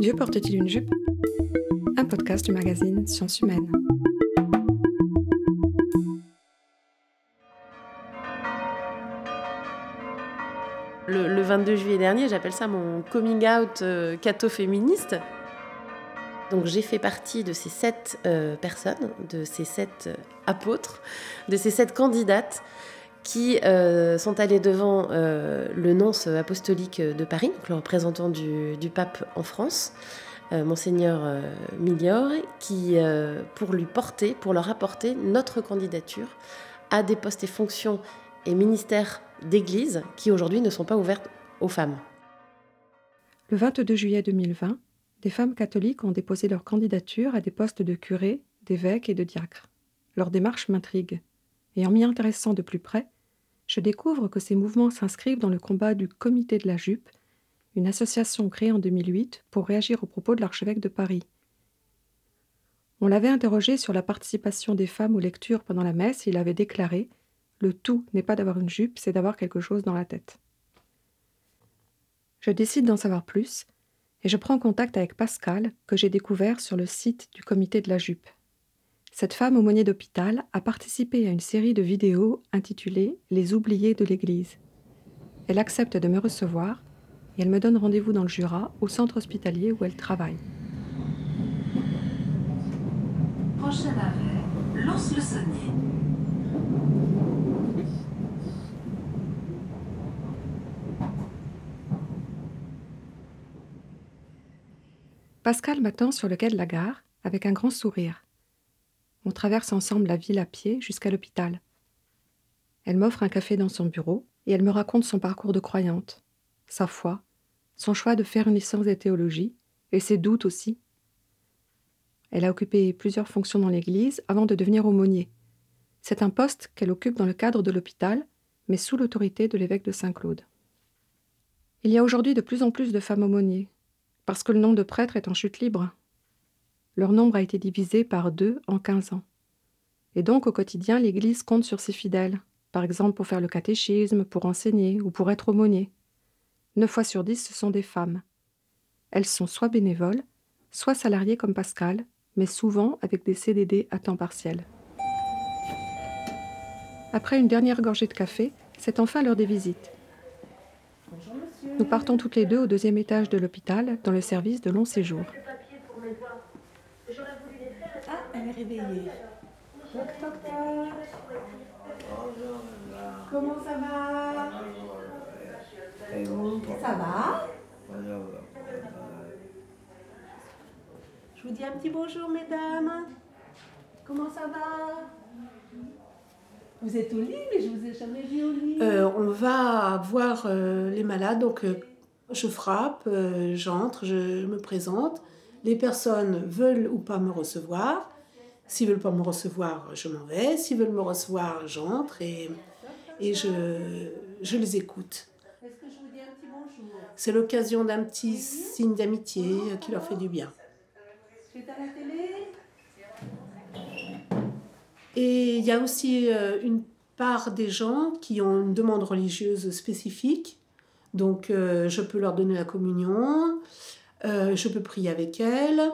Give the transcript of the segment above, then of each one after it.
Dieu porte-t-il une jupe? Un podcast du magazine Sciences Humaines. Le, 22 juillet dernier, j'appelle ça mon coming out euh, catho-féministe. Donc j'ai fait partie de ces sept euh, personnes, de ces sept euh, apôtres, de ces sept candidates qui euh, sont allées devant le nonce apostolique de Paris, le représentant du, pape en France, monseigneur Milior, qui, pour lui porter, pour leur apporter notre candidature à des postes et fonctions et ministères d'église qui aujourd'hui ne sont pas ouvertes aux femmes. Le 22 juillet 2020, des femmes catholiques ont déposé leur candidature à des postes de curé, d'évêque et de diacre. Leur démarche m'intrigue, et en m'y intéressant de plus près, je découvre que ces mouvements s'inscrivent dans le combat du Comité de la Jupe, une association créée en 2008 pour réagir aux propos de l'archevêque de Paris. On l'avait interrogé sur la participation des femmes aux lectures pendant la messe et il avait déclaré Le tout n'est pas d'avoir une jupe, c'est d'avoir quelque chose dans la tête. Je décide d'en savoir plus et je prends contact avec Pascal, que j'ai découvert sur le site du comité de la jupe. Cette femme aumônier d'hôpital a participé à une série de vidéos intitulée Les oubliés de l'Église. Elle accepte de me recevoir et elle me donne rendez-vous dans le Jura, au centre hospitalier où elle travaille. Prochain arrêt, Lons-le-Saunier. Pascal m'attend sur le quai de la gare avec un grand sourire. On traverse ensemble la ville à pied jusqu'à l'hôpital. Elle m'offre un café dans son bureau et elle me raconte son parcours de croyante, sa foi, son choix de faire une licence de théologie et ses doutes aussi. Elle a occupé plusieurs fonctions dans l'Église avant de devenir aumônier. C'est un poste qu'elle occupe dans le cadre de l'hôpital, mais sous l'autorité de l'évêque de Saint-Claude. Il y a aujourd'hui de plus en plus de femmes aumôniers, parce que le nombre de prêtres est en chute libre. Leur nombre a été divisé par deux en quinze ans. Et donc au quotidien, l'Église compte sur ses fidèles, par exemple pour faire le catéchisme, pour enseigner ou pour être aumônier. Neuf fois sur dix, ce sont des femmes. Elles sont soit bénévoles, soit salariées comme Pascal, mais souvent avec des CDD à temps partiel. Après une dernière gorgée de café, c'est enfin l'heure des visites. Nous partons toutes les deux au deuxième étage de l'hôpital, dans le service de long séjour. Réveillée. Toc, toc, Comment ça va? Ça va? Je vous dis un petit bonjour, mesdames. Comment ça va? Vous êtes au lit, mais je vous ai jamais vu au lit. Euh, on va voir euh, les malades, donc euh, je frappe, j'entre, je me présente. Les personnes veulent ou pas me recevoir. S'ils veulent pas me recevoir, je m'en vais. S'ils veulent me recevoir, j'entre et, et je, je les écoute. C'est l'occasion d'un petit signe d'amitié qui leur fait du bien. Et il y a aussi euh, une part des gens qui ont une demande religieuse spécifique. Donc euh, je peux leur donner la communion, euh, je peux prier avec elles.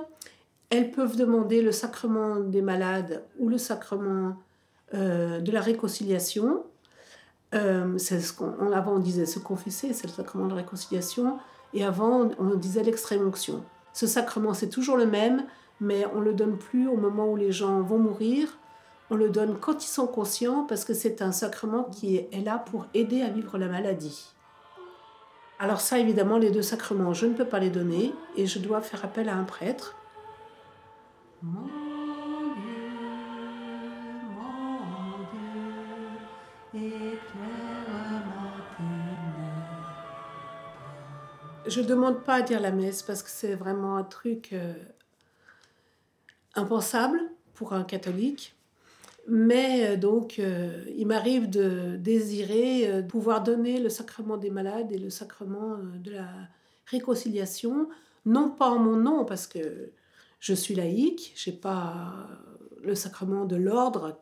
Elles peuvent demander le sacrement des malades ou le sacrement de la réconciliation. c'est ce qu'on, avant on disait se confesser, c'est le sacrement de la réconciliation. Et avant on, disait l'extrême onction. Ce sacrement c'est toujours le même, mais on le donne plus au moment où les gens vont mourir on le donne quand ils sont conscients parce que c'est un sacrement qui est là pour aider à vivre la maladie. Alors ça, évidemment, les deux sacrements, je ne peux pas les donner et je dois faire appel à un prêtre. Je ne demande pas à dire la messe parce que c'est vraiment un truc euh, impensable pour un catholique. Mais euh, donc, euh, il m'arrive de désirer pouvoir donner le sacrement des malades et le sacrement de la réconciliation, non pas en mon nom, parce que je suis laïque, je n'ai pas le sacrement de l'ordre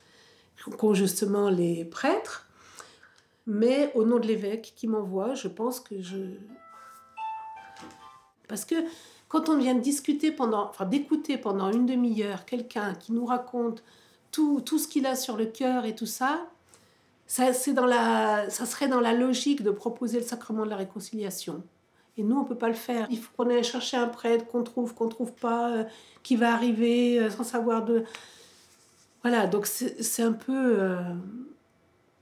qu'ont justement les prêtres, mais au nom de l'évêque qui m'envoie, je pense que je... Parce que quand on vient discuter pendant, enfin d'écouter pendant une demi-heure quelqu'un qui nous raconte tout, tout ce qu'il a sur le cœur et tout ça, ça, dans la, ça serait dans la logique de proposer le sacrement de la réconciliation. Et nous, on ne peut pas le faire. Il faut qu'on aille chercher un prêtre qu'on trouve, qu'on ne trouve pas, euh, qui va arriver euh, sans savoir de... Voilà, donc c'est un peu... Euh,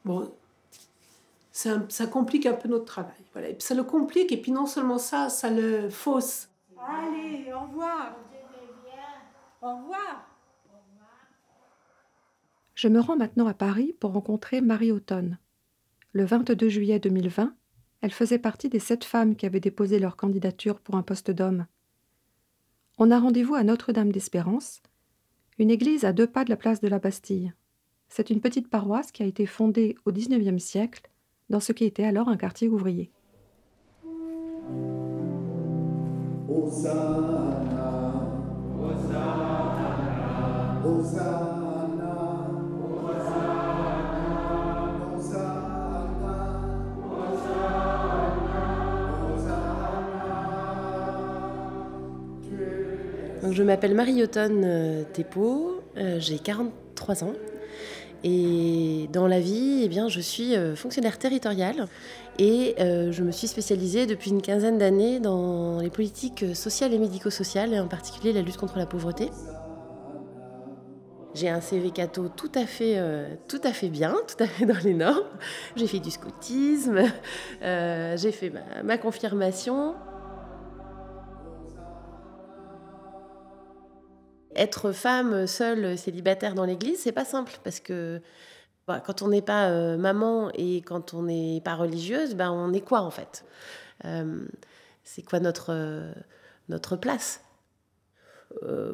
bon, ça complique un peu notre travail. Voilà. Et puis ça le complique, et puis non seulement ça, ça le fausse. Allez, au revoir. Au revoir. Je me rends maintenant à Paris pour rencontrer Marie Autonne. Le 22 juillet 2020, elle faisait partie des sept femmes qui avaient déposé leur candidature pour un poste d'homme. On a rendez-vous à Notre-Dame d'Espérance, une église à deux pas de la place de la Bastille. C'est une petite paroisse qui a été fondée au XIXe siècle dans ce qui était alors un quartier ouvrier. Je m'appelle Marie Autonne euh, euh, j'ai 43 ans. Et dans la vie, eh bien, je suis euh, fonctionnaire territoriale et je me suis spécialisée depuis une quinzaine d'années dans les politiques sociales et médico-sociales, et en particulier la lutte contre la pauvreté. J'ai un CV cato tout à fait, tout à fait bien, tout à fait dans les normes. J'ai fait du scoutisme, j'ai fait ma confirmation. Être femme seule, célibataire dans l'église, c'est pas simple parce que bah, quand on n'est pas euh, maman et quand on n'est pas religieuse, ben on est quoi en fait? Euh, C'est quoi notre, euh, notre place?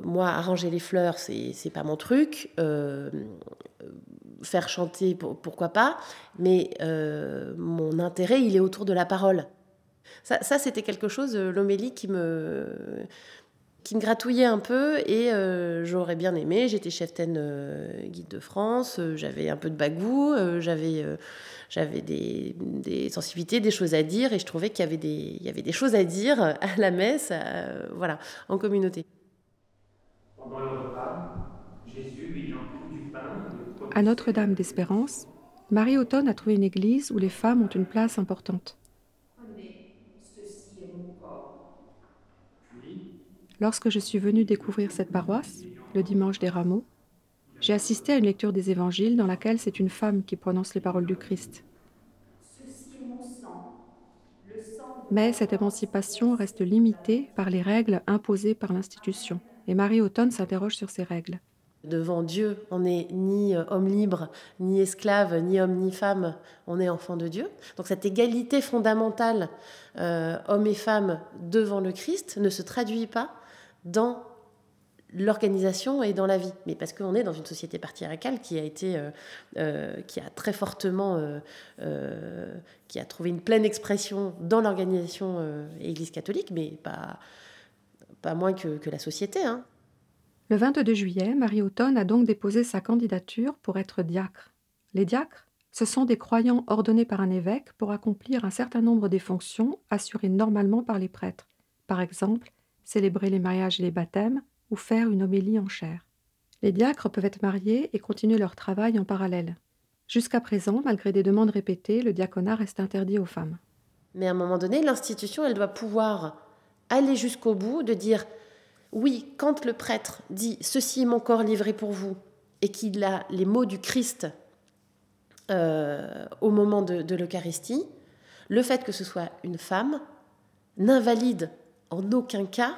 Moi, arranger les fleurs, c'est, c'est pas mon truc. faire chanter, pourquoi pas? Mais mon intérêt, il est autour de la parole. Ça, ça c'était quelque chose, l'homélie, qui me qui me gratouillait un peu et euh, j'aurais bien aimé. J'étais chef euh, guide de France, euh, j'avais un peu de bagou, j'avais j'avais des, des, sensibilités, des choses à dire et je trouvais qu'il y avait des, il y avait des choses à dire à la messe, voilà, en communauté. À Notre-Dame d'Espérance, Marie Autonne a trouvé une église où les femmes ont une place importante. Lorsque je suis venue découvrir cette paroisse, le dimanche des rameaux, j'ai assisté à une lecture des évangiles dans laquelle c'est une femme qui prononce les paroles du Christ. Mais cette émancipation reste limitée par les règles imposées par l'institution. Et Marie Autonne s'interroge sur ces règles. Devant Dieu, on n'est ni euh, homme libre, ni esclave, ni homme, ni femme, on est enfant de Dieu. Donc cette égalité fondamentale, euh, homme et femme, devant le Christ, ne se traduit pas dans l'organisation et dans la vie. Mais parce qu'on est dans une société patriarcale qui a été, euh, euh, qui a très fortement, euh, qui a trouvé une pleine expression dans l'organisation Église catholique, mais pas, pas moins que, la société. Hein. Le 22 juillet, Marie Autonne a donc déposé sa candidature pour être diacre. Les diacres, ce sont des croyants ordonnés par un évêque pour accomplir un certain nombre des fonctions assurées normalement par les prêtres. Par exemple, célébrer les mariages et les baptêmes, ou faire une homélie en chair. Les diacres peuvent être mariés et continuer leur travail en parallèle. Jusqu'à présent, malgré des demandes répétées, le diaconat reste interdit aux femmes. Mais à un moment donné, l'institution, elle doit pouvoir aller jusqu'au bout de dire oui, quand le prêtre dit ceci est mon corps livré pour vous et qu'il a les mots du Christ euh, au moment de l'Eucharistie, le fait que ce soit une femme n'invalide en aucun cas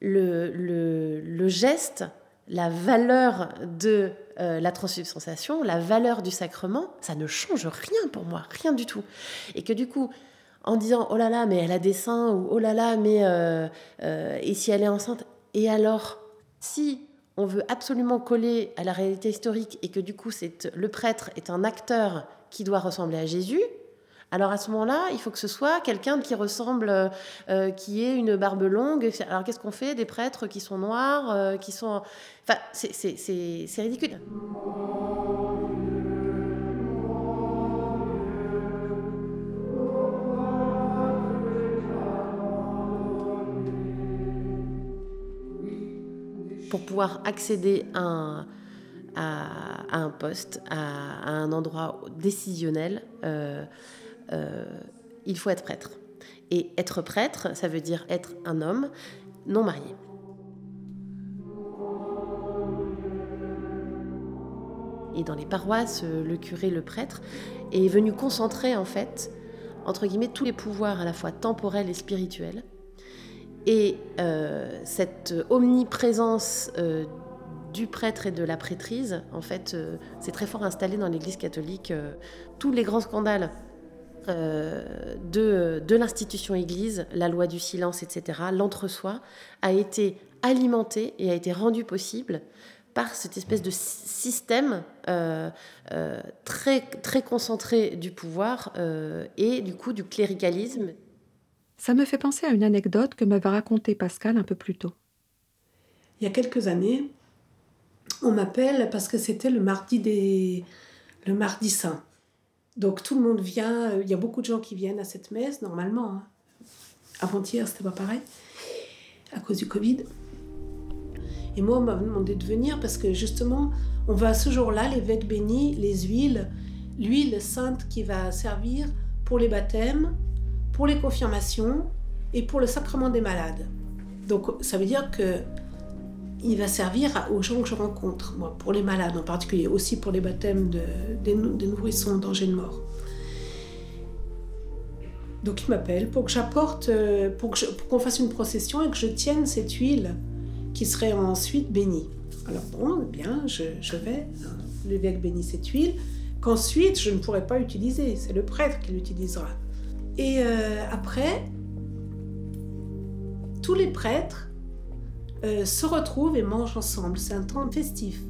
le, geste, la valeur de euh, la transubstantiation, la valeur du sacrement, ça ne change rien pour moi, rien du tout. Et que du coup, en disant oh là là, mais elle a des seins, ou oh là là, mais euh, euh, et si elle est enceinte, et alors, si on veut absolument coller à la réalité historique et que du coup, c'est le prêtre est un acteur qui doit ressembler à Jésus, alors à ce moment-là, il faut que ce soit quelqu'un qui ressemble, euh, euh, qui ait une barbe longue. Alors qu'est-ce qu'on fait? Des prêtres qui sont noirs, euh, qui sont... Enfin, c'est ridicule. pour pouvoir accéder à un, poste, à, un endroit décisionnel, il faut être prêtre. Et être prêtre, ça veut dire être un homme non marié. Et dans les paroisses, le curé, le prêtre est venu concentrer en fait, entre guillemets, tous les pouvoirs à la fois temporels et spirituels. Et euh, cette omniprésence du prêtre et de la prêtrise, en fait, euh, c'est très fort installé dans l'Église catholique. Euh, tous les grands scandales euh, de, de l'institution Église, la loi du silence, etc., l'entre-soi, a été alimenté et a été rendu possible par cette espèce de système très, très concentré du pouvoir et du coup du cléricalisme. Ça me fait penser à une anecdote que m'avait racontée Pascal un peu plus tôt. Il y a quelques années, on m'appelle parce que c'était le mardi des le mardi saint. Donc tout le monde vient, euh, il y a beaucoup de gens qui viennent à cette messe normalement. Hein. Avant-hier, c'était pas pareil à cause du Covid. Et moi, on m'a demandé de venir parce que justement, on va ce jour-là, l'évêque bénit les huiles, l'huile sainte qui va servir pour les baptêmes, pour les confirmations et pour le sacrement des malades. Donc ça veut dire que il va servir aux gens que je rencontre, moi, pour les malades en particulier, aussi pour les baptêmes de, des, nourrissons en danger de mort. Donc il m'appelle pour que j'apporte, euh, pour qu'on fasse une procession et que je tienne cette huile qui serait ensuite bénie. Alors bon, eh bien, je, vais, hein, l'évêque bénit cette huile, qu'ensuite je ne pourrai pas utiliser, c'est le prêtre qui l'utilisera. Et euh, après, tous les prêtres euh, se retrouvent et mangent ensemble. C'est un temps festif.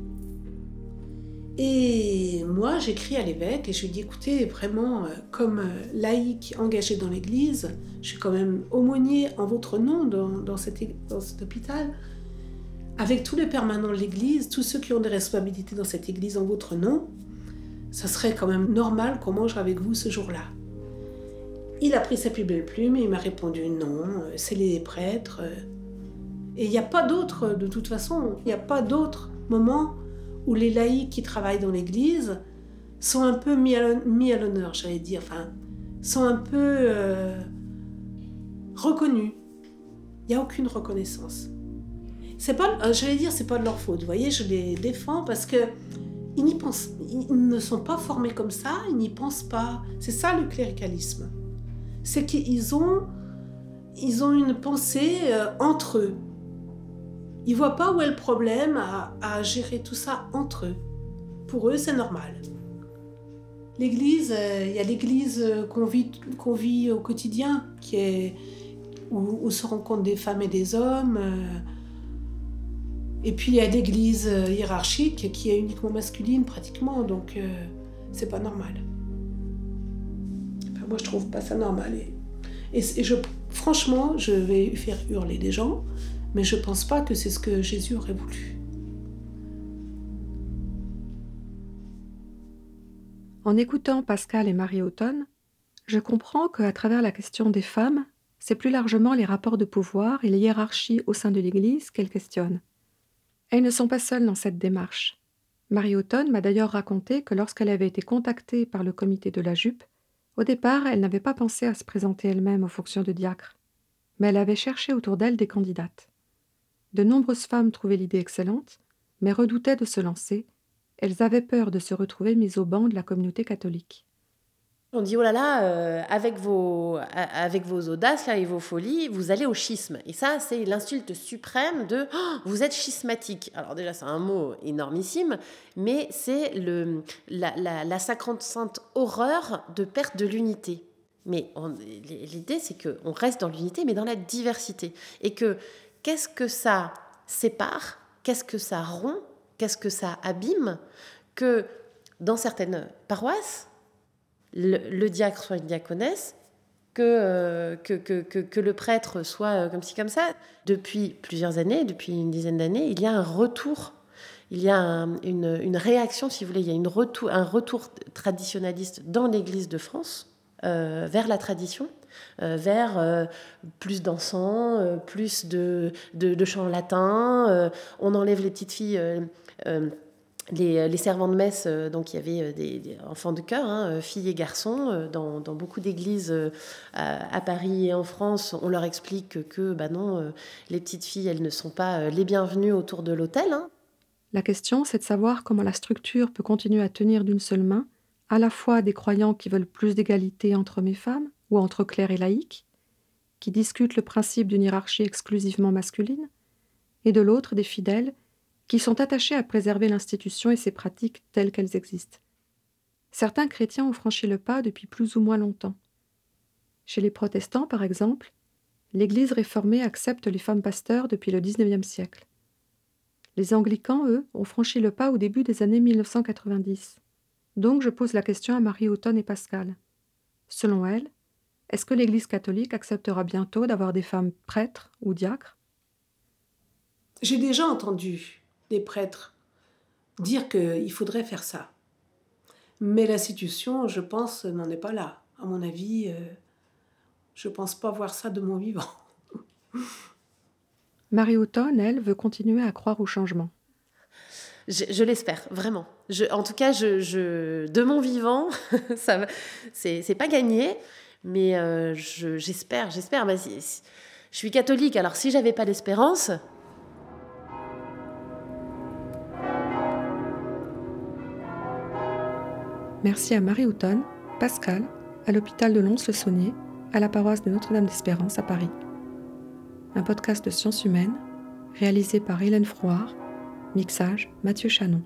Et moi, j'écris à l'évêque et je lui dis écoutez, vraiment, euh, comme euh, laïque engagé dans l'Église, je suis quand même aumônier en votre nom dans, dans cet hôpital. Avec tous les permanents de l'Église, tous ceux qui ont des responsabilités dans cette Église en votre nom, ça serait quand même normal qu'on mange avec vous ce jour-là. Il a pris sa plus belle plume et il m'a répondu non, c'est les prêtres. Et il n'y a pas d'autre, de toute façon, il n'y a pas d'autre moment où les laïcs qui travaillent dans l'Église sont un peu mis à l'honneur, j'allais dire, enfin, sont un peu euh, reconnus. Il n'y a aucune reconnaissance. C'est pas, euh, j'allais dire, c'est pas de leur faute. Vous voyez, je les défends parce que ils n'y pensent, ils ne sont pas formés comme ça, ils n'y pensent pas. C'est ça le cléricalisme. C'est qu'ils ont, ils ont une pensée euh, entre eux. Ils voient pas où est le problème à, gérer tout ça entre eux. Pour eux, c'est normal. L'église, euh, il y a l'église euh, qu'on vit, au quotidien, où, se rencontrent des femmes et des hommes. Euh. et puis il y a l'église hiérarchique qui est uniquement masculine pratiquement, donc c'est pas normal. Moi je trouve pas ça normal. Et, franchement, je vais faire hurler des gens, mais je ne pense pas que c'est ce que Jésus aurait voulu. En écoutant Pascal et Marie Autonne, je comprends qu'à travers la question des femmes, c'est plus largement les rapports de pouvoir et les hiérarchies au sein de l'Église qu'elles questionnent. Elles ne sont pas seules dans cette démarche. Marie Autonne m'a d'ailleurs raconté que lorsqu'elle avait été contactée par le comité de la jupe, au départ, elle n'avait pas pensé à se présenter elle-même aux fonctions de diacre, mais elle avait cherché autour d'elle des candidates. De nombreuses femmes trouvaient l'idée excellente, mais redoutaient de se lancer. Elles avaient peur de se retrouver mises au banc de la communauté catholique. On dit, oh là là, euh, avec, vos, avec vos audaces là, et vos folies, vous allez au schisme. Et ça, c'est l'insulte suprême de oh, vous êtes schismatique. Alors déjà, c'est un mot énormissime, mais c'est le, la, la, la sacro-sainte horreur de perte de l'unité. Mais l'idée, c'est qu'on reste dans l'unité, mais dans la diversité. Et que qu'est-ce que ça sépare, qu'est-ce que ça rompt, qu'est-ce que ça abîme, que dans certaines paroisses, le, diacre soit une diaconesse, euh, que, que, que, que, le prêtre soit euh, comme ci, comme ça. Depuis plusieurs années, depuis une dizaine d'années, il y a un retour, il y a une, une, réaction, si vous voulez, il y a une retour, un retour traditionnaliste dans l'Église de France euh, vers la tradition vers plus d'encens, plus de, chants latins. on enlève les petites filles les, servants de messe, euh, donc il y avait euh, des, enfants de cœur, hein, euh, filles et garçons, dans, beaucoup d'églises à, Paris et en France, on leur explique que bah non, les petites filles, elles ne sont pas les bienvenues autour de l'autel. Hein. La question, c'est de savoir comment la structure peut continuer à tenir d'une seule main, à la fois des croyants qui veulent plus d'égalité entre hommes et femmes, ou entre clercs et laïcs, qui discutent le principe d'une hiérarchie exclusivement masculine, et de l'autre des fidèles qui sont attachés à préserver l'institution et ses pratiques telles qu'elles existent. Certains chrétiens ont franchi le pas depuis plus ou moins longtemps. Chez les protestants, par exemple, l'Église réformée accepte les femmes pasteurs depuis le XIXe siècle. Les anglicans, eux, ont franchi le pas au début des années 1990. Donc je pose la question à Marie Houghton et Pascal. Selon elles, est-ce que l'Église catholique acceptera bientôt d'avoir des femmes prêtres ou diacres? J'ai déjà entendu des prêtres dire qu'il faudrait faire ça. Mais l'institution, je pense, n'en est pas là. À mon avis, euh, je ne pense pas voir ça de mon vivant. Marie Houghton, elle, veut continuer à croire au changement? Je, l'espère, vraiment. en tout cas, je, de mon vivant, ça c'est pas gagné, mais euh, j'espère, j'espère. Bah, je suis catholique, alors si j'avais pas d'espérance, Merci à Marie Houghton, Pascal, à l'hôpital de Lons-le-Saunier, à la paroisse de Notre-Dame d'Espérance à Paris. Un podcast de sciences humaines réalisé par Hélène Frouard, mixage Mathieu Chanon.